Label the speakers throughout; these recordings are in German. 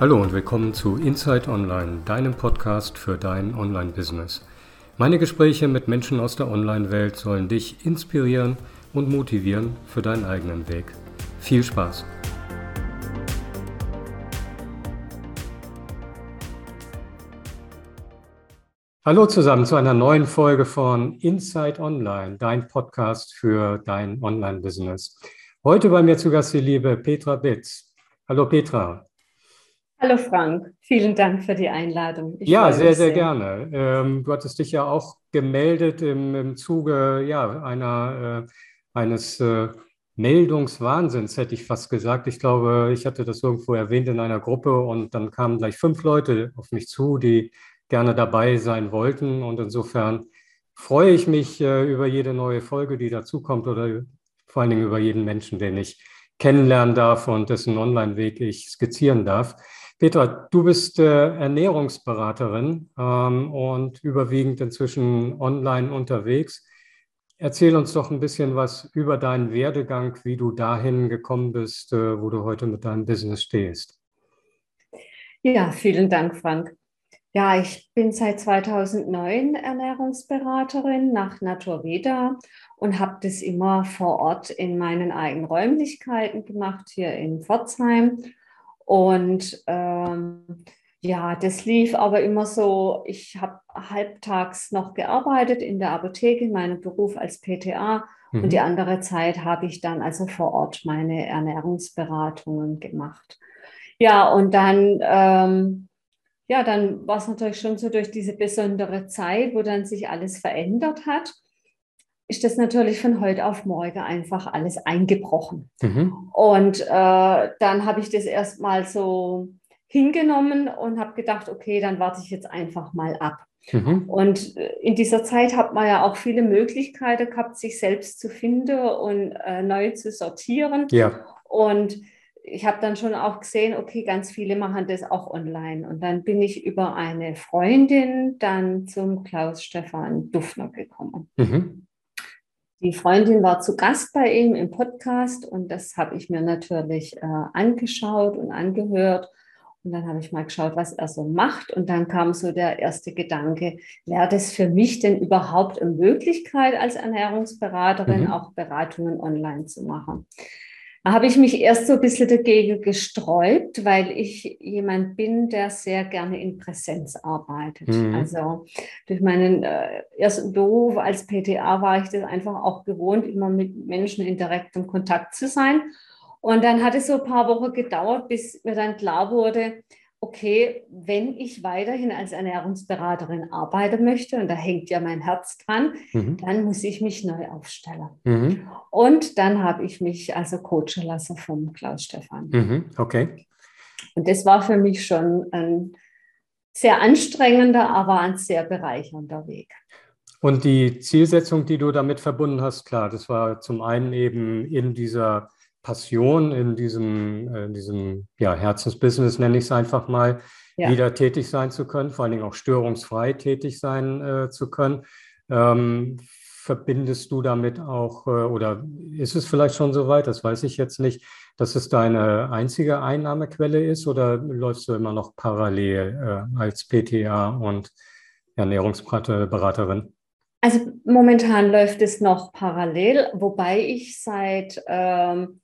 Speaker 1: Hallo und willkommen zu Inside Online, deinem Podcast für dein Online-Business. Meine Gespräche mit Menschen aus der Online-Welt sollen dich inspirieren und motivieren für deinen eigenen Weg. Viel Spaß! Hallo zusammen zu einer neuen Folge von Inside Online, dein Podcast für dein Online-Business. Heute bei mir zu Gast die liebe Petra Bitz. Hallo Petra.
Speaker 2: Hallo Frank, vielen Dank für die Einladung.
Speaker 1: Ich ja, sehr, sehr, sehr, gerne. Ähm, du hattest dich ja auch gemeldet im, im Zuge ja, einer, äh, eines äh, Meldungswahnsinns, hätte ich fast gesagt. Ich glaube, ich hatte das irgendwo erwähnt in einer Gruppe und dann kamen gleich fünf Leute auf mich zu, die gerne dabei sein wollten. Und insofern freue ich mich äh, über jede neue Folge, die dazukommt oder vor allen Dingen über jeden Menschen, den ich kennenlernen darf und dessen Online-Weg ich skizzieren darf. Petra, du bist äh, Ernährungsberaterin ähm, und überwiegend inzwischen online unterwegs. Erzähl uns doch ein bisschen was über deinen Werdegang, wie du dahin gekommen bist, äh, wo du heute mit deinem Business stehst.
Speaker 2: Ja, vielen Dank, Frank. Ja, ich bin seit 2009 Ernährungsberaterin nach Naturveda und habe das immer vor Ort in meinen eigenen Räumlichkeiten gemacht, hier in Pforzheim und ähm, ja, das lief aber immer so, ich habe halbtags noch gearbeitet in der Apotheke, meinen Beruf als PTA mhm. und die andere Zeit habe ich dann also vor Ort meine Ernährungsberatungen gemacht. Ja, und dann, ähm, ja, dann war es natürlich schon so durch diese besondere Zeit, wo dann sich alles verändert hat ist das natürlich von heute auf morgen einfach alles eingebrochen. Mhm. Und äh, dann habe ich das erstmal so hingenommen und habe gedacht, okay, dann warte ich jetzt einfach mal ab. Mhm. Und äh, in dieser Zeit hat man ja auch viele Möglichkeiten gehabt, sich selbst zu finden und äh, neu zu sortieren. Ja. Und ich habe dann schon auch gesehen, okay, ganz viele machen das auch online. Und dann bin ich über eine Freundin dann zum Klaus Stefan Duffner gekommen. Mhm. Die Freundin war zu Gast bei ihm im Podcast und das habe ich mir natürlich äh, angeschaut und angehört. Und dann habe ich mal geschaut, was er so macht. Und dann kam so der erste Gedanke, wäre das für mich denn überhaupt eine Möglichkeit, als Ernährungsberaterin mhm. auch Beratungen online zu machen? Da habe ich mich erst so ein bisschen dagegen gesträubt, weil ich jemand bin, der sehr gerne in Präsenz arbeitet. Mhm. Also durch meinen äh, ersten Beruf als PTA war ich das einfach auch gewohnt, immer mit Menschen in direktem Kontakt zu sein. Und dann hat es so ein paar Wochen gedauert, bis mir dann klar wurde, okay, wenn ich weiterhin als Ernährungsberaterin arbeiten möchte, und da hängt ja mein Herz dran, mhm. dann muss ich mich neu aufstellen. Mhm. Und dann habe ich mich also coachen lassen vom Klaus Stefan.
Speaker 1: Mhm. Okay.
Speaker 2: Und das war für mich schon ein sehr anstrengender, aber ein sehr bereichernder Weg.
Speaker 1: Und die Zielsetzung, die du damit verbunden hast, klar, das war zum einen eben in dieser Passion in diesem, äh, in diesem ja, Herzensbusiness, nenne ich es einfach mal, ja. wieder tätig sein zu können, vor allen Dingen auch störungsfrei tätig sein äh, zu können. Ähm, verbindest du damit auch, äh, oder ist es vielleicht schon so weit, das weiß ich jetzt nicht, dass es deine einzige Einnahmequelle ist oder läufst du immer noch parallel äh, als PTA und Ernährungsberaterin?
Speaker 2: Also momentan läuft es noch parallel, wobei ich seit ähm,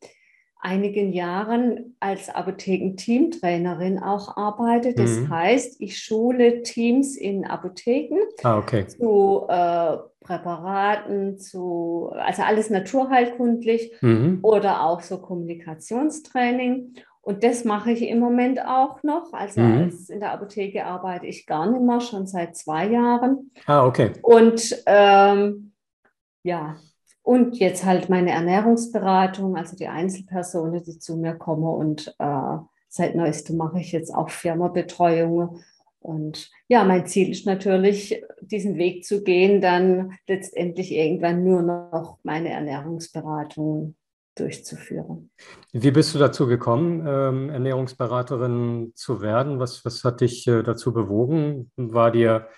Speaker 2: einigen Jahren als Apothekenteamtrainerin auch arbeite. Das mhm. heißt, ich schule Teams in Apotheken
Speaker 1: ah, okay.
Speaker 2: zu äh, Präparaten, zu, also alles naturheilkundlich mhm. oder auch so Kommunikationstraining. Und das mache ich im Moment auch noch. Also mhm. als in der Apotheke arbeite ich gar nicht mehr, schon seit zwei Jahren.
Speaker 1: Ah, okay.
Speaker 2: Und ähm, ja, und jetzt halt meine Ernährungsberatung, also die Einzelpersonen, die zu mir kommen. Und äh, seit neuestem mache ich jetzt auch Firmabetreuung. Und ja, mein Ziel ist natürlich, diesen Weg zu gehen, dann letztendlich irgendwann nur noch meine Ernährungsberatung durchzuführen.
Speaker 1: Wie bist du dazu gekommen, ähm, Ernährungsberaterin zu werden? Was, was hat dich äh, dazu bewogen? War dir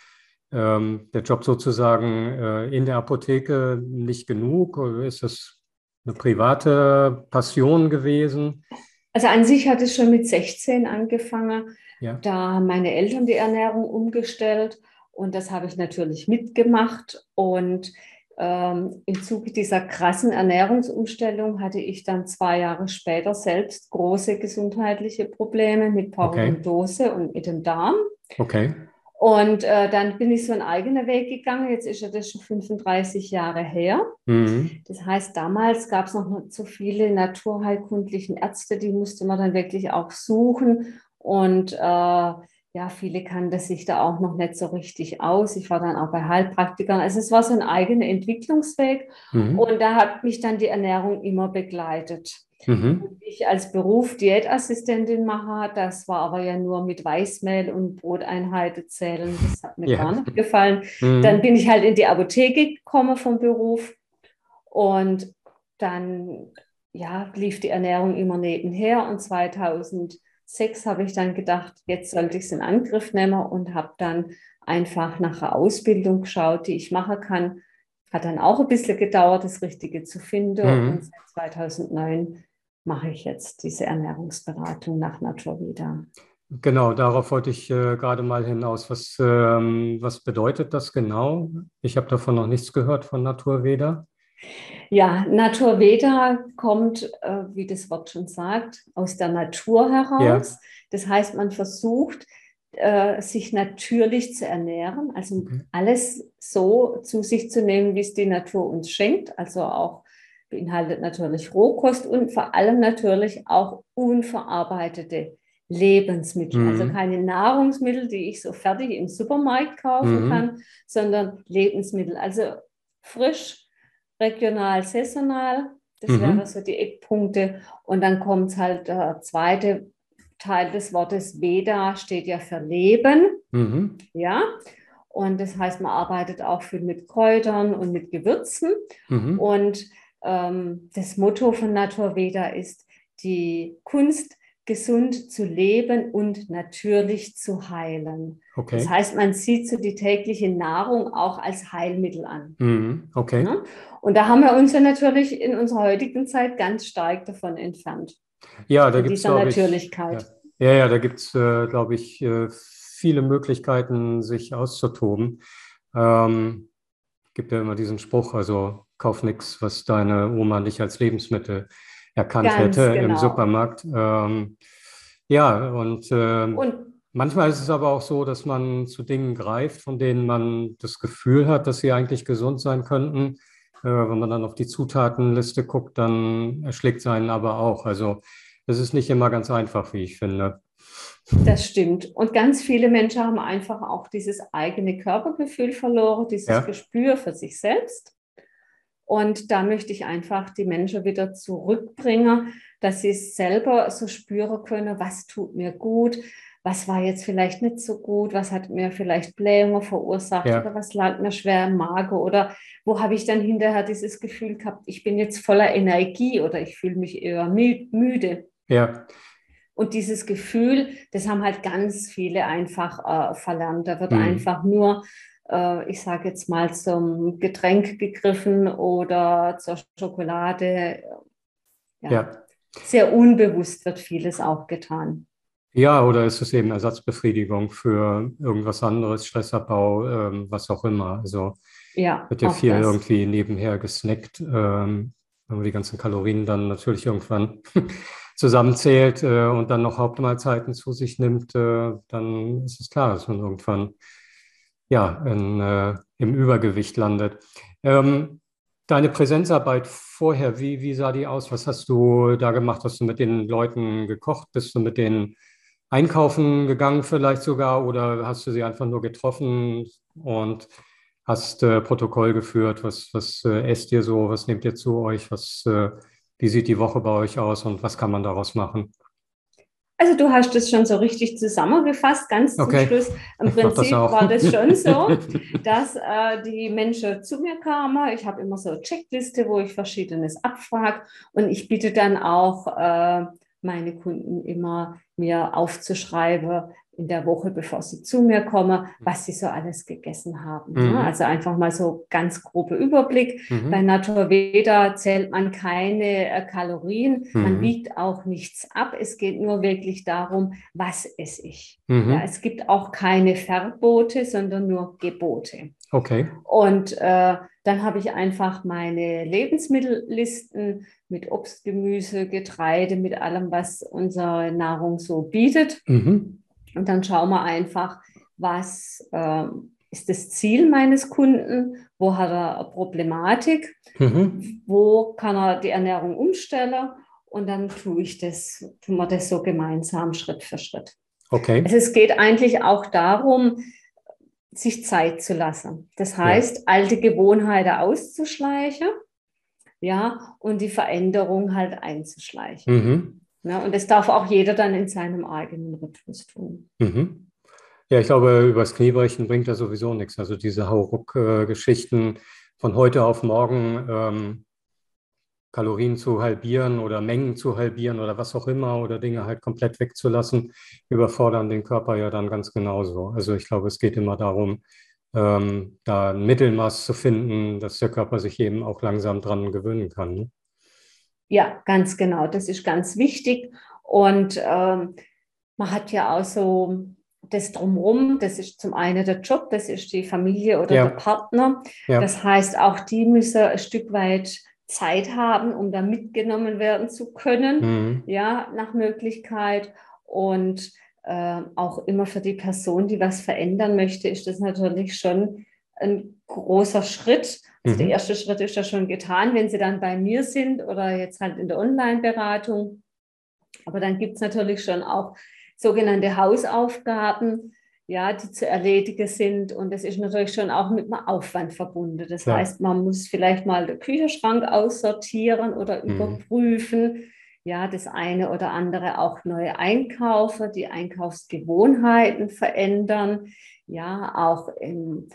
Speaker 1: ähm, der Job sozusagen äh, in der Apotheke nicht genug? Oder ist das eine private Passion gewesen?
Speaker 2: Also an sich hat es schon mit 16 angefangen.
Speaker 1: Ja.
Speaker 2: Da haben meine Eltern die Ernährung umgestellt und das habe ich natürlich mitgemacht. Und ähm, im Zuge dieser krassen Ernährungsumstellung hatte ich dann zwei Jahre später selbst große gesundheitliche Probleme mit Parodontiose okay. und mit dem Darm.
Speaker 1: Okay.
Speaker 2: Und äh, dann bin ich so einen eigenen Weg gegangen. Jetzt ist ja das schon 35 Jahre her. Mhm. Das heißt, damals gab es noch nicht so viele naturheilkundlichen Ärzte, die musste man dann wirklich auch suchen. Und äh, ja, viele kannten sich da auch noch nicht so richtig aus. Ich war dann auch bei Heilpraktikern. Also es war so ein eigener Entwicklungsweg. Mhm. Und da hat mich dann die Ernährung immer begleitet. Mhm. Ich als Beruf Diätassistentin mache, das war aber ja nur mit Weißmehl und Broteinheiten zählen. Das hat mir ja. gar nicht gefallen. Mhm. Dann bin ich halt in die Apotheke gekommen vom Beruf und dann ja, lief die Ernährung immer nebenher und 2006 habe ich dann gedacht, jetzt sollte ich es in Angriff nehmen und habe dann einfach nach einer Ausbildung geschaut, die ich machen kann. Hat dann auch ein bisschen gedauert, das Richtige zu finden. Mhm. Und seit 2009 mache ich jetzt diese Ernährungsberatung nach Naturveda.
Speaker 1: Genau, darauf wollte ich äh, gerade mal hinaus. Was, ähm, was bedeutet das genau? Ich habe davon noch nichts gehört von Naturveda.
Speaker 2: Ja, Naturveda kommt, äh, wie das Wort schon sagt, aus der Natur heraus. Ja. Das heißt, man versucht, äh, sich natürlich zu ernähren, also okay. alles so zu sich zu nehmen, wie es die Natur uns schenkt, also auch beinhaltet natürlich Rohkost und vor allem natürlich auch unverarbeitete Lebensmittel. Mhm. Also keine Nahrungsmittel, die ich so fertig im Supermarkt kaufen mhm. kann, sondern Lebensmittel. Also frisch, regional, saisonal. Das mhm. wären so die Eckpunkte. Und dann kommt halt der zweite Teil des Wortes Veda, steht ja für Leben. Mhm. Ja. Und das heißt, man arbeitet auch viel mit Kräutern und mit Gewürzen. Mhm. Und ähm, das Motto von Naturveda ist die Kunst, gesund zu leben und natürlich zu heilen. Okay. Das heißt, man sieht so die tägliche Nahrung auch als Heilmittel an.
Speaker 1: Mhm. Okay. Ja?
Speaker 2: Und da haben wir uns ja natürlich in unserer heutigen Zeit ganz stark davon entfernt.
Speaker 1: Ja, da gibt
Speaker 2: es Natürlichkeit.
Speaker 1: Ja. ja, ja, da gibt es, äh, glaube ich, äh, viele Möglichkeiten, sich auszutoben. Ähm, gibt ja immer diesen Spruch, also kauf nichts, was deine Oma nicht als Lebensmittel erkannt Ganz hätte genau. im Supermarkt. Ähm, ja, und, ähm, und manchmal ist es aber auch so, dass man zu Dingen greift, von denen man das Gefühl hat, dass sie eigentlich gesund sein könnten. Äh, wenn man dann auf die Zutatenliste guckt, dann erschlägt es einen aber auch. Also das ist nicht immer ganz einfach, wie ich finde.
Speaker 2: Das stimmt. Und ganz viele Menschen haben einfach auch dieses eigene Körpergefühl verloren, dieses ja. Gespür für sich selbst. Und da möchte ich einfach die Menschen wieder zurückbringen, dass sie selber so spüren können, was tut mir gut, was war jetzt vielleicht nicht so gut, was hat mir vielleicht Blähungen verursacht ja. oder was lag mir schwer im Magen oder wo habe ich dann hinterher dieses Gefühl gehabt, ich bin jetzt voller Energie oder ich fühle mich eher müde.
Speaker 1: Ja.
Speaker 2: Und dieses Gefühl, das haben halt ganz viele einfach äh, verlernt. Da wird mhm. einfach nur äh, ich sage jetzt mal, zum Getränk gegriffen oder zur Schokolade. Ja. ja. Sehr unbewusst wird vieles auch getan.
Speaker 1: Ja, oder ist es eben Ersatzbefriedigung für irgendwas anderes, Stressabbau, ähm, was auch immer. Also ja, wird ja viel das. irgendwie nebenher gesnackt, ähm, wenn man die ganzen Kalorien dann natürlich irgendwann zusammenzählt äh, und dann noch Hauptmahlzeiten zu sich nimmt, äh, dann ist es klar, dass man irgendwann ja, in, äh, im Übergewicht landet. Ähm, deine Präsenzarbeit vorher, wie, wie sah die aus? Was hast du da gemacht? Hast du mit den Leuten gekocht? Bist du mit denen einkaufen gegangen vielleicht sogar oder hast du sie einfach nur getroffen und hast äh, Protokoll geführt? Was, was äh, esst ihr so? Was nehmt ihr zu euch? Was, äh, wie sieht die Woche bei euch aus und was kann man daraus machen?
Speaker 2: Also du hast es schon so richtig zusammengefasst, ganz okay. zum Schluss. Im Prinzip das war das schon so, dass äh, die Menschen zu mir kamen. Ich habe immer so eine Checkliste, wo ich Verschiedenes abfrage und ich bitte dann auch äh, meine Kunden immer mir aufzuschreiben, in der Woche, bevor sie zu mir kommen, was sie so alles gegessen haben.
Speaker 1: Mhm.
Speaker 2: Ne? Also einfach mal so ganz grobe Überblick.
Speaker 1: Mhm.
Speaker 2: Bei Naturveda zählt man keine äh, Kalorien, man
Speaker 1: Mhm.
Speaker 2: wiegt auch nichts ab. Es geht nur wirklich darum, was esse ich.
Speaker 1: Mhm.
Speaker 2: Ja, es gibt auch keine Verbote, sondern nur Gebote.
Speaker 1: Okay.
Speaker 2: Und äh, dann habe ich einfach meine Lebensmittellisten mit Obst, Gemüse, Getreide, mit allem, was unsere Nahrung so bietet.
Speaker 1: Mhm.
Speaker 2: Und dann schauen wir einfach, was ähm, ist das Ziel meines Kunden, wo hat er eine Problematik,
Speaker 1: Mhm.
Speaker 2: wo kann er die Ernährung umstellen und dann tue ich das, tun wir das so gemeinsam Schritt für Schritt.
Speaker 1: Okay.
Speaker 2: Also es geht eigentlich auch darum, sich Zeit zu lassen. Das heißt, alte Gewohnheiten auszuschleichen, ja, und die Veränderung halt einzuschleichen.
Speaker 1: Mhm.
Speaker 2: Ja, und das darf auch jeder dann in seinem eigenen Rhythmus tun.
Speaker 1: Mhm. Ja, ich glaube, übers Kniebrechen bringt da sowieso nichts. Also diese Hauruck-Geschichten von heute auf morgen ähm, Kalorien zu halbieren oder Mengen zu halbieren oder was auch immer oder Dinge halt komplett wegzulassen, überfordern den Körper ja dann ganz genauso. Also ich glaube, es geht immer darum, ähm, da ein Mittelmaß zu finden, dass der Körper sich eben auch langsam dran gewöhnen kann. Ne?
Speaker 2: Ja, ganz genau. Das ist ganz wichtig. Und ähm, man hat ja auch so das drumherum, das ist zum einen der Job, das ist die Familie oder
Speaker 1: Ja.
Speaker 2: der Partner.
Speaker 1: Ja.
Speaker 2: Das heißt, auch die müssen ein Stück weit Zeit haben, um da mitgenommen werden zu können,
Speaker 1: Mhm.
Speaker 2: ja, nach Möglichkeit. Und äh, auch immer für die Person, die was verändern möchte, ist das natürlich schon ein großer Schritt. Also
Speaker 1: Mhm.
Speaker 2: der erste Schritt ist ja schon getan, wenn Sie dann bei mir sind oder jetzt halt in der Online-Beratung. Aber dann gibt es natürlich schon auch sogenannte Hausaufgaben, ja, die zu erledigen sind. Und das ist natürlich schon auch mit einem Aufwand verbunden. Das
Speaker 1: Klar.
Speaker 2: heißt, man muss vielleicht mal den Kühlschrank aussortieren oder
Speaker 1: Mhm.
Speaker 2: überprüfen. Ja, das eine oder andere auch neu einkaufen, die Einkaufsgewohnheiten verändern. Ja, auch im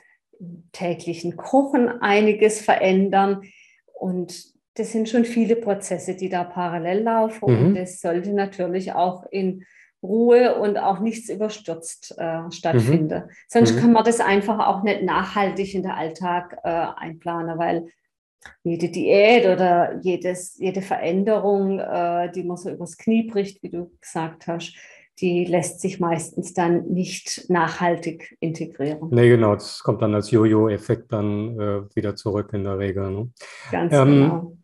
Speaker 2: täglichen Kochen einiges verändern. Und das sind schon viele Prozesse, die da parallel laufen.
Speaker 1: Mhm.
Speaker 2: Und das sollte natürlich auch in Ruhe und auch nichts überstürzt äh, stattfinden. Sonst
Speaker 1: Mhm.
Speaker 2: kann man das einfach auch nicht nachhaltig in den Alltag äh, einplanen, weil jede Diät oder jedes, jede Veränderung, äh, die man so übers Knie bricht, wie du gesagt hast, die lässt sich meistens dann nicht nachhaltig integrieren.
Speaker 1: Nee, genau, das kommt dann als Jojo-Effekt dann äh, wieder zurück in der Regel. Ne?
Speaker 2: Ganz
Speaker 1: Ähm,
Speaker 2: genau.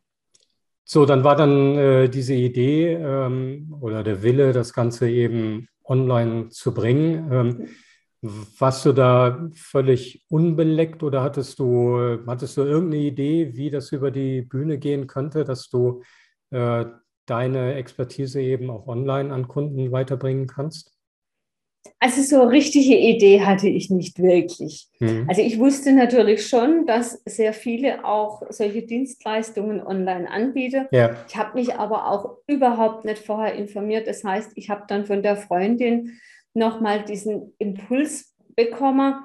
Speaker 1: So, dann war dann äh, diese Idee ähm, oder der Wille, das Ganze eben online zu bringen. Ähm, warst du da völlig unbeleckt oder hattest du, äh, hattest du irgendeine Idee, wie das über die Bühne gehen könnte, dass du äh, deine Expertise eben auch online an Kunden weiterbringen kannst?
Speaker 2: Also so eine richtige Idee hatte ich nicht wirklich.
Speaker 1: Mhm.
Speaker 2: Also ich wusste natürlich schon, dass sehr viele auch solche Dienstleistungen online anbieten.
Speaker 1: Ja,
Speaker 2: Ich habe mich aber auch überhaupt nicht vorher informiert. Das heißt, ich habe dann von der Freundin nochmal diesen Impuls bekommen.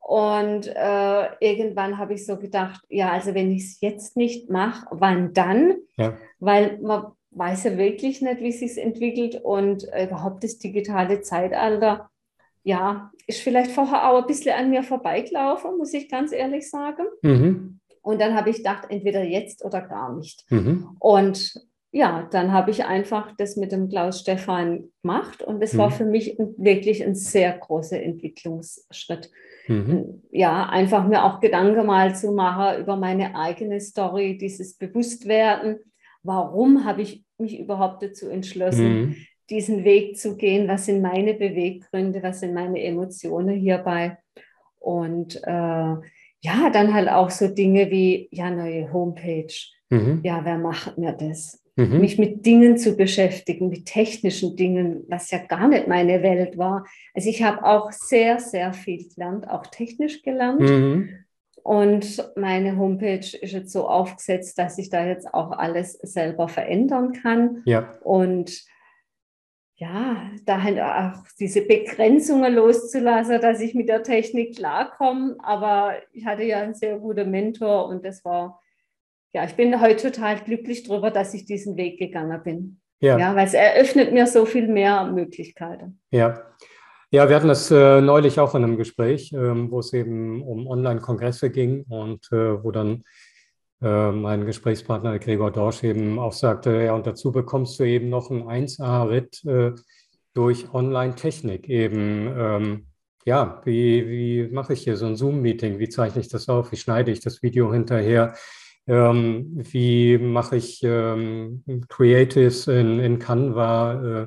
Speaker 2: Und äh, irgendwann habe ich so gedacht, ja, also wenn ich es jetzt nicht mache, wann dann?
Speaker 1: ja,
Speaker 2: Weil man weiß ja wirklich nicht, wie es sich entwickelt und überhaupt das digitale Zeitalter, ja, ist vielleicht vorher auch ein bisschen an mir vorbeigelaufen, muss ich ganz ehrlich sagen.
Speaker 1: mhm.
Speaker 2: Und dann habe ich gedacht, entweder jetzt oder gar nicht.
Speaker 1: Mhm.
Speaker 2: Und ja, dann habe ich einfach das mit dem Klaus Stefan gemacht und war
Speaker 1: Mhm.
Speaker 2: für mich wirklich ein sehr großer Entwicklungsschritt.
Speaker 1: Mhm.
Speaker 2: Ja, einfach mir auch Gedanken mal zu machen über meine eigene Story, dieses Bewusstwerden. Warum habe ich mich überhaupt dazu entschlossen,
Speaker 1: Mhm.
Speaker 2: diesen Weg zu gehen? Was sind meine Beweggründe? Was sind meine Emotionen hierbei? Und äh, ja, dann halt auch so Dinge wie, ja, neue Homepage.
Speaker 1: Mhm.
Speaker 2: Ja, wer macht mir das?
Speaker 1: Mhm.
Speaker 2: Mich mit Dingen zu beschäftigen, mit technischen Dingen, was ja gar nicht meine Welt war. Also ich habe auch sehr, sehr viel gelernt, auch technisch gelernt.
Speaker 1: Mhm.
Speaker 2: Und meine Homepage ist jetzt so aufgesetzt, dass ich da jetzt auch alles selber verändern kann.
Speaker 1: Ja,
Speaker 2: Und ja, da halt auch diese Begrenzungen loszulassen, dass ich mit der Technik klarkomme. Aber ich hatte ja einen sehr guten Mentor und das war, ja, ich bin heute total glücklich darüber, dass ich diesen Weg gegangen bin.
Speaker 1: ja.
Speaker 2: Ja, weil es eröffnet mir so viel mehr Möglichkeiten.
Speaker 1: Ja. Ja, wir hatten das äh, neulich auch in einem Gespräch, ähm, wo es eben um Online-Kongresse ging und äh, wo dann äh, mein Gesprächspartner Gregor Dorsch eben auch sagte, ja, und dazu bekommst du eben noch einen 1A-Ritt äh, durch Online-Technik eben. Ähm, ja, wie, wie mache ich hier so ein Zoom-Meeting? Wie zeichne ich das auf? Wie schneide ich das Video hinterher? Ähm, wie mache ich ähm, Creatives in, in Canva? Äh,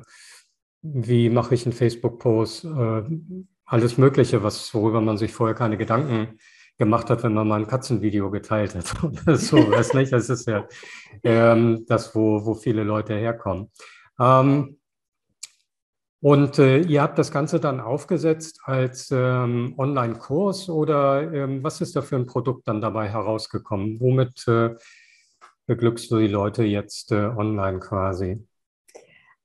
Speaker 1: wie mache ich einen Facebook-Post? Äh, alles Mögliche, was, worüber man sich vorher keine Gedanken gemacht hat, wenn man mal ein Katzenvideo geteilt hat oder so, weiß nicht. Das ist ja ähm, das, wo, wo viele Leute herkommen. Ähm, und äh, ihr habt das Ganze dann aufgesetzt als ähm, Online-Kurs oder ähm, was ist da für ein Produkt dann dabei herausgekommen? Womit äh, beglückst du die Leute jetzt äh, online quasi?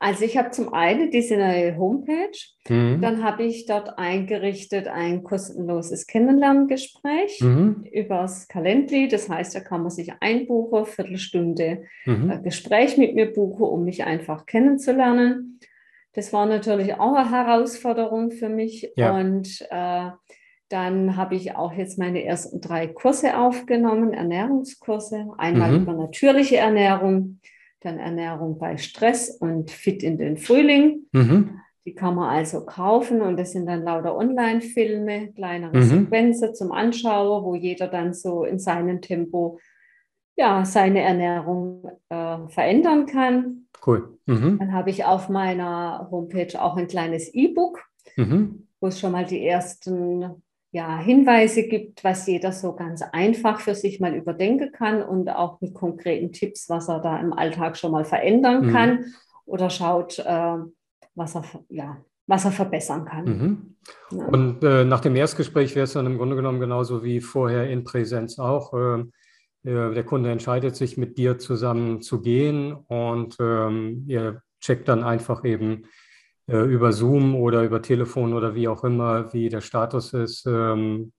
Speaker 2: Also ich habe zum einen diese neue Homepage, mhm. dann habe ich dort eingerichtet ein kostenloses Kennenlerngespräch mhm. übers Calendly. Das heißt, da kann man sich einbuchen, Viertelstunde mhm. Äh, Gespräch mit mir buchen, um mich einfach kennenzulernen. Das war natürlich auch eine Herausforderung für mich. Ja. Und äh, dann habe ich auch jetzt meine ersten drei Kurse aufgenommen, Ernährungskurse. Einmal mhm. über natürliche Ernährung, dann Ernährung bei Stress und Fit in den Frühling. Mhm. Die kann man also kaufen und das sind dann lauter Online-Filme, kleinere mhm. Sequenzen zum Anschauen, wo jeder dann so in seinem Tempo ja, seine Ernährung äh, verändern kann.
Speaker 1: Cool.
Speaker 2: Mhm. Dann habe ich auf meiner Homepage auch ein kleines E-Book, mhm. wo es schon mal die ersten ja, Hinweise gibt, was jeder so ganz einfach für sich mal überdenken kann und auch mit konkreten Tipps, was er da im Alltag schon mal verändern mhm. kann oder schaut, äh, was, er, ja, was er verbessern kann.
Speaker 1: Mhm. Ja. Und äh, nach dem Erstgespräch wäre es dann im Grunde genommen genauso wie vorher in Präsenz auch. Äh, der Kunde entscheidet sich, mit dir zusammen zu gehen und ähm, ihr checkt dann einfach eben äh, über Zoom oder über Telefon oder wie auch immer, wie der Status ist, ähm,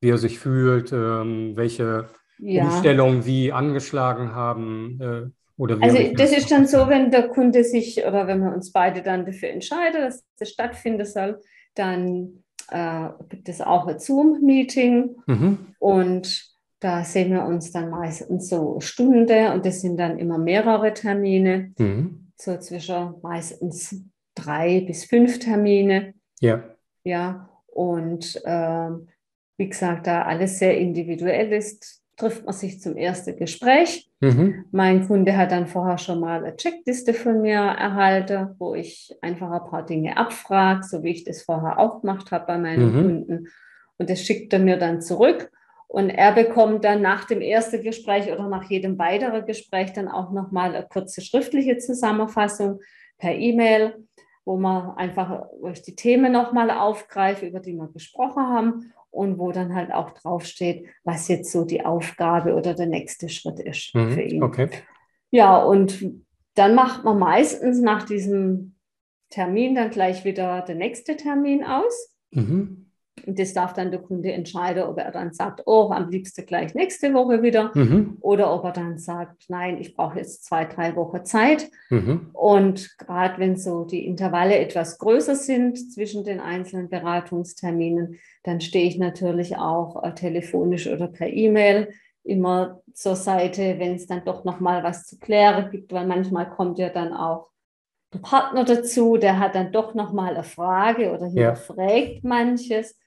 Speaker 1: wie er sich fühlt, ähm, welche ja. Umstellungen wie angeschlagen haben.
Speaker 2: Äh, oder wie also das ist dann so, wenn der Kunde sich oder wenn wir uns beide dann dafür entscheiden, dass das stattfinden soll, dann äh, gibt es auch ein Zoom-Meeting mhm. und da sehen wir uns dann meistens so Stunde und das sind dann immer mehrere Termine, mhm. so zwischen meistens drei bis fünf Termine.
Speaker 1: Ja.
Speaker 2: Ja, und äh, wie gesagt, da alles sehr individuell ist, trifft man sich zum ersten Gespräch. Mhm. Mein Kunde hat dann vorher schon mal eine Checkliste von mir erhalten, wo ich einfach ein paar Dinge abfrage, so wie ich das vorher auch gemacht habe bei meinen mhm. Kunden. Und das schickt er mir dann zurück. Und er bekommt dann nach dem ersten Gespräch oder nach jedem weiteren Gespräch dann auch nochmal eine kurze schriftliche Zusammenfassung per E-Mail wo man einfach die Themen nochmal aufgreife, über die wir gesprochen haben und wo dann halt auch draufsteht, was jetzt so die Aufgabe oder der nächste Schritt ist mhm, für ihn.
Speaker 1: Okay.
Speaker 2: Ja, und dann macht man meistens nach diesem Termin dann gleich wieder der nächste Termin aus. Mhm. Und das darf dann der Kunde entscheiden, ob er dann sagt, oh, am liebsten gleich nächste Woche wieder. Mhm. Oder ob er dann sagt, nein, ich brauche jetzt zwei, drei Wochen Zeit. Mhm. Und gerade wenn so die Intervalle etwas größer sind zwischen den einzelnen Beratungsterminen, dann stehe ich natürlich auch äh, telefonisch oder per E-Mail immer zur Seite, wenn es dann doch noch mal was zu klären gibt, weil manchmal kommt ja dann auch der Partner dazu, der hat dann doch noch mal eine Frage oder hinterfragt ja. manches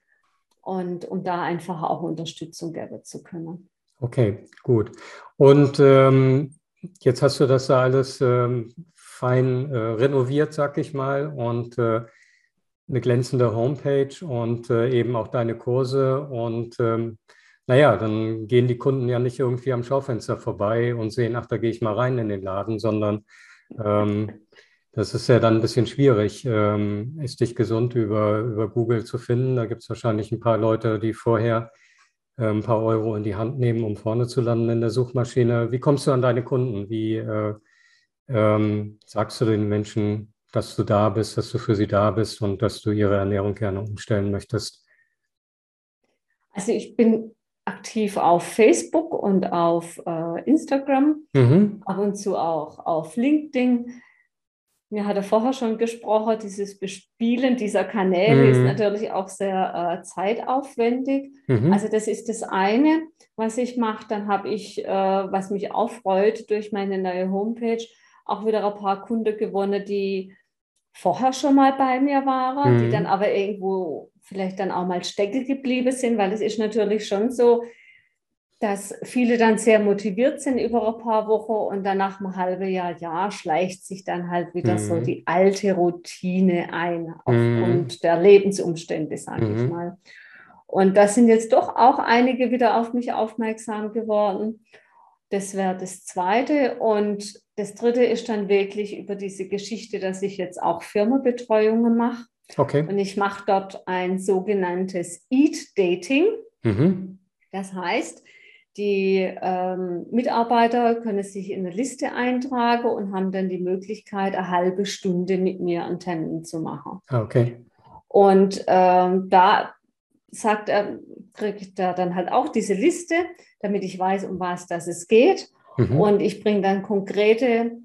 Speaker 2: und um da einfach auch Unterstützung geben zu können.
Speaker 1: Okay, gut. Und ähm, jetzt hast du das da alles ähm, fein äh, renoviert, sag ich mal, und äh, eine glänzende Homepage und äh, eben auch deine Kurse. Und ähm, naja, dann gehen die Kunden ja nicht irgendwie am Schaufenster vorbei und sehen, ach, da gehe ich mal rein in den Laden, sondern ähm, das ist ja dann ein bisschen schwierig, ähm, ist dich gesund über, über Google zu finden. Da gibt es wahrscheinlich ein paar Leute, die vorher äh, ein paar Euro in die Hand nehmen, um vorne zu landen in der Suchmaschine. Wie kommst du an deine Kunden? Wie äh, ähm, sagst du den Menschen, dass du da bist, dass du für sie da bist und dass du ihre Ernährung gerne umstellen möchtest?
Speaker 2: Also ich bin aktiv auf Facebook und auf äh, Instagram, mhm. ab und zu auch auf LinkedIn mir hatte vorher schon gesprochen, dieses Bespielen dieser Kanäle mhm. ist natürlich auch sehr äh, zeitaufwendig. Mhm. Also das ist das eine, was ich mache. Dann habe ich, äh, was mich auch freut, durch meine neue Homepage auch wieder ein paar Kunden gewonnen, die vorher schon mal bei mir waren, mhm. die dann aber irgendwo vielleicht dann auch mal stecken geblieben sind, weil es ist natürlich schon so, dass viele dann sehr motiviert sind über ein paar Wochen und dann nach einem halben Jahr, Jahr schleicht sich dann halt wieder mhm. so die alte Routine ein, aufgrund mhm. der Lebensumstände, sage mhm. ich mal. Und da sind jetzt doch auch einige wieder auf mich aufmerksam geworden. Das wäre das Zweite. Und das Dritte ist dann wirklich über diese Geschichte, dass ich jetzt auch Firmenbetreuungen mache. Okay. Und ich mache dort ein sogenanntes Eat-Dating. Mhm. Das heißt, die ähm, Mitarbeiter können sich in eine Liste eintragen und haben dann die Möglichkeit, eine halbe Stunde mit mir einen Termin zu machen.
Speaker 1: Ah, okay.
Speaker 2: Und ähm, da sagt er, kriegt er dann halt auch diese Liste, damit ich weiß, um was das es geht. Mhm. Und ich bringe dann konkrete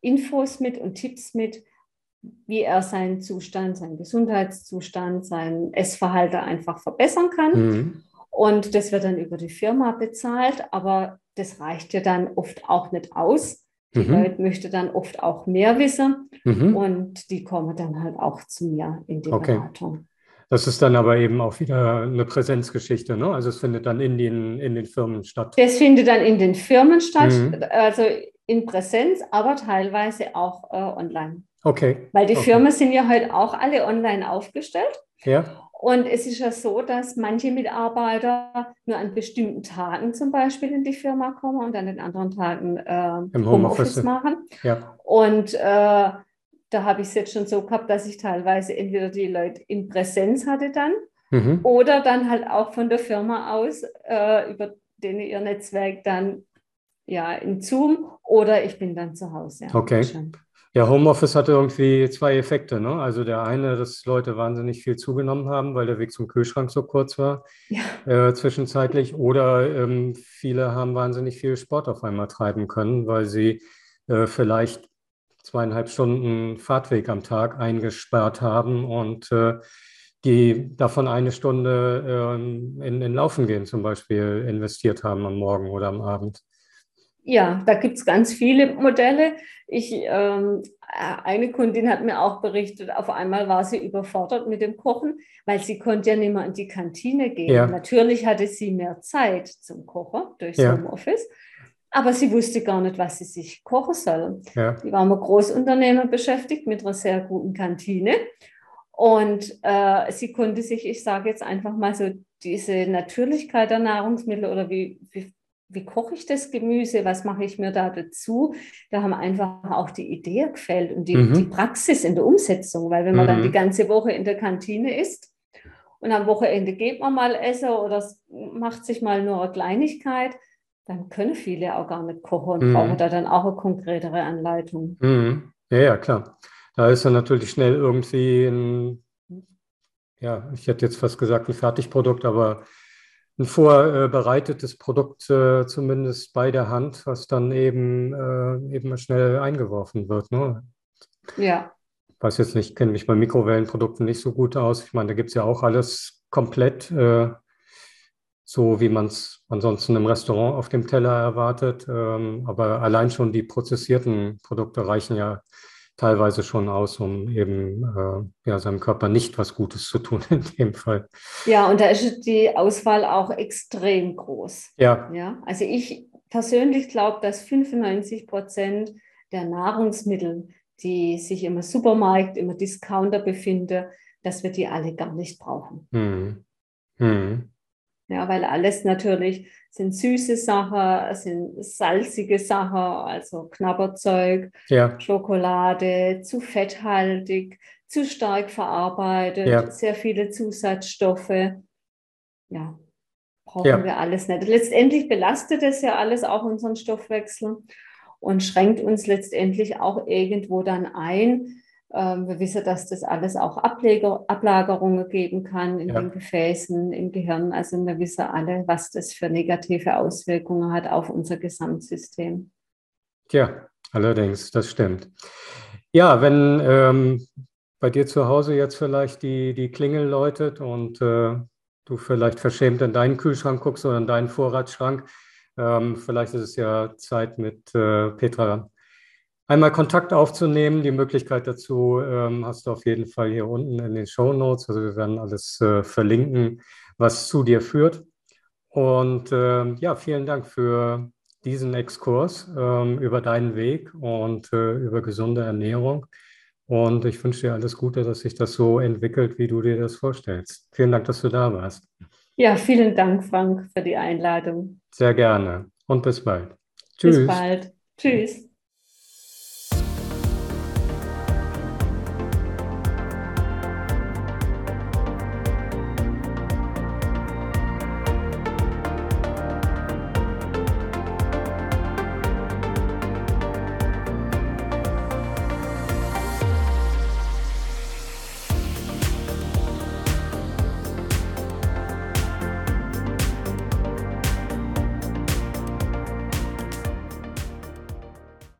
Speaker 2: Infos mit und Tipps mit, wie er seinen Zustand, seinen Gesundheitszustand, sein Essverhalten einfach verbessern kann. Mhm. Und das wird dann über die Firma bezahlt, aber das reicht ja dann oft auch nicht aus. Die mhm. Leute möchten dann oft auch mehr wissen mhm. und die kommen dann halt auch zu mir in die okay. Beratung.
Speaker 1: Das ist dann aber eben auch wieder eine Präsenzgeschichte, ne? Also es findet dann in den, in den Firmen statt.
Speaker 2: Das findet dann in den Firmen statt, mhm. also in Präsenz, aber teilweise auch äh, online.
Speaker 1: Okay.
Speaker 2: Weil die
Speaker 1: okay.
Speaker 2: Firmen sind ja heute auch alle online aufgestellt.
Speaker 1: Ja.
Speaker 2: Und es ist ja so, dass manche Mitarbeiter nur an bestimmten Tagen zum Beispiel in die Firma kommen und an den anderen Tagen äh, Im Homeoffice machen.
Speaker 1: Ja.
Speaker 2: Und äh, da habe ich es jetzt schon so gehabt, dass ich teilweise entweder die Leute in Präsenz hatte dann mhm. oder dann halt auch von der Firma aus äh, über den ihr Netzwerk dann ja in Zoom oder ich bin dann zu Hause.
Speaker 1: Okay. Schon. Ja, Homeoffice hatte irgendwie zwei Effekte. Ne? Also der eine, dass Leute wahnsinnig viel zugenommen haben, weil der Weg zum Kühlschrank so kurz war, ja. äh, zwischenzeitlich. Oder ähm, viele haben wahnsinnig viel Sport auf einmal treiben können, weil sie äh, vielleicht zweieinhalb Stunden Fahrtweg am Tag eingesperrt haben und äh, die davon eine Stunde ähm, in, in Laufen gehen zum Beispiel investiert haben am Morgen oder am Abend.
Speaker 2: Ja, da gibt es ganz viele Modelle. Ich, ähm, eine Kundin hat mir auch berichtet, auf einmal war sie überfordert mit dem Kochen, weil sie konnte ja nicht mehr in die Kantine gehen. Ja. Natürlich hatte sie mehr Zeit zum Kochen durchs ja. Homeoffice, aber sie wusste gar nicht, was sie sich kochen soll. Ja. Die war mit Großunternehmer beschäftigt, mit einer sehr guten Kantine. Und äh, sie konnte sich, ich sage jetzt einfach mal so, diese Natürlichkeit der Nahrungsmittel oder wie, wie wie koche ich das Gemüse, was mache ich mir da dazu? Da haben einfach auch die Idee gefällt und die, mhm. die Praxis in der Umsetzung, weil wenn man mhm. dann die ganze Woche in der Kantine ist und am Wochenende geht man mal essen oder macht sich mal nur eine Kleinigkeit, dann können viele auch gar nicht kochen und mhm. brauchen da dann auch eine konkretere Anleitung.
Speaker 1: Mhm. Ja, ja, klar. Da ist dann natürlich schnell irgendwie ein, ja, ich hätte jetzt fast gesagt ein Fertigprodukt, aber ein vorbereitetes Produkt äh, zumindest bei der Hand, was dann eben, äh, eben schnell eingeworfen wird. Ne?
Speaker 2: Ja.
Speaker 1: Ich weiß jetzt nicht, kenne mich bei Mikrowellenprodukten nicht so gut aus. Ich meine, da gibt es ja auch alles komplett, äh, so wie man es ansonsten im Restaurant auf dem Teller erwartet. Ähm, aber allein schon die prozessierten Produkte reichen ja teilweise schon aus, um eben äh, ja, seinem Körper nicht was Gutes zu tun in dem Fall.
Speaker 2: Ja, und da ist die Auswahl auch extrem groß.
Speaker 1: Ja.
Speaker 2: ja? Also ich persönlich glaube, dass 95 Prozent der Nahrungsmittel, die sich im Supermarkt, im Discounter befinden, dass wir die alle gar nicht brauchen.
Speaker 1: Hm. Hm.
Speaker 2: Ja, weil alles natürlich sind süße Sachen, sind salzige Sachen, also Knabberzeug, ja. Schokolade, zu fetthaltig, zu stark verarbeitet, ja. sehr viele Zusatzstoffe. Ja, brauchen ja. wir alles nicht. Letztendlich belastet es ja alles auch unseren Stoffwechsel und schränkt uns letztendlich auch irgendwo dann ein, wir wissen, dass das alles auch Ableger, Ablagerungen geben kann in ja. den Gefäßen, im Gehirn. Also wir wissen alle, was das für negative Auswirkungen hat auf unser Gesamtsystem.
Speaker 1: Ja, allerdings, das stimmt. Ja, wenn ähm, bei dir zu Hause jetzt vielleicht die, die Klingel läutet und äh, du vielleicht verschämt in deinen Kühlschrank guckst oder in deinen Vorratsschrank, ähm, vielleicht ist es ja Zeit mit äh, Petra einmal Kontakt aufzunehmen. Die Möglichkeit dazu ähm, hast du auf jeden Fall hier unten in den Show Notes. Also wir werden alles äh, verlinken, was zu dir führt. Und äh, ja, vielen Dank für diesen Exkurs ähm, über deinen Weg und äh, über gesunde Ernährung. Und ich wünsche dir alles Gute, dass sich das so entwickelt, wie du dir das vorstellst. Vielen Dank, dass du da warst.
Speaker 2: Ja, vielen Dank, Frank, für die Einladung.
Speaker 1: Sehr gerne und bis bald.
Speaker 2: Tschüss. Bis bald. Tschüss.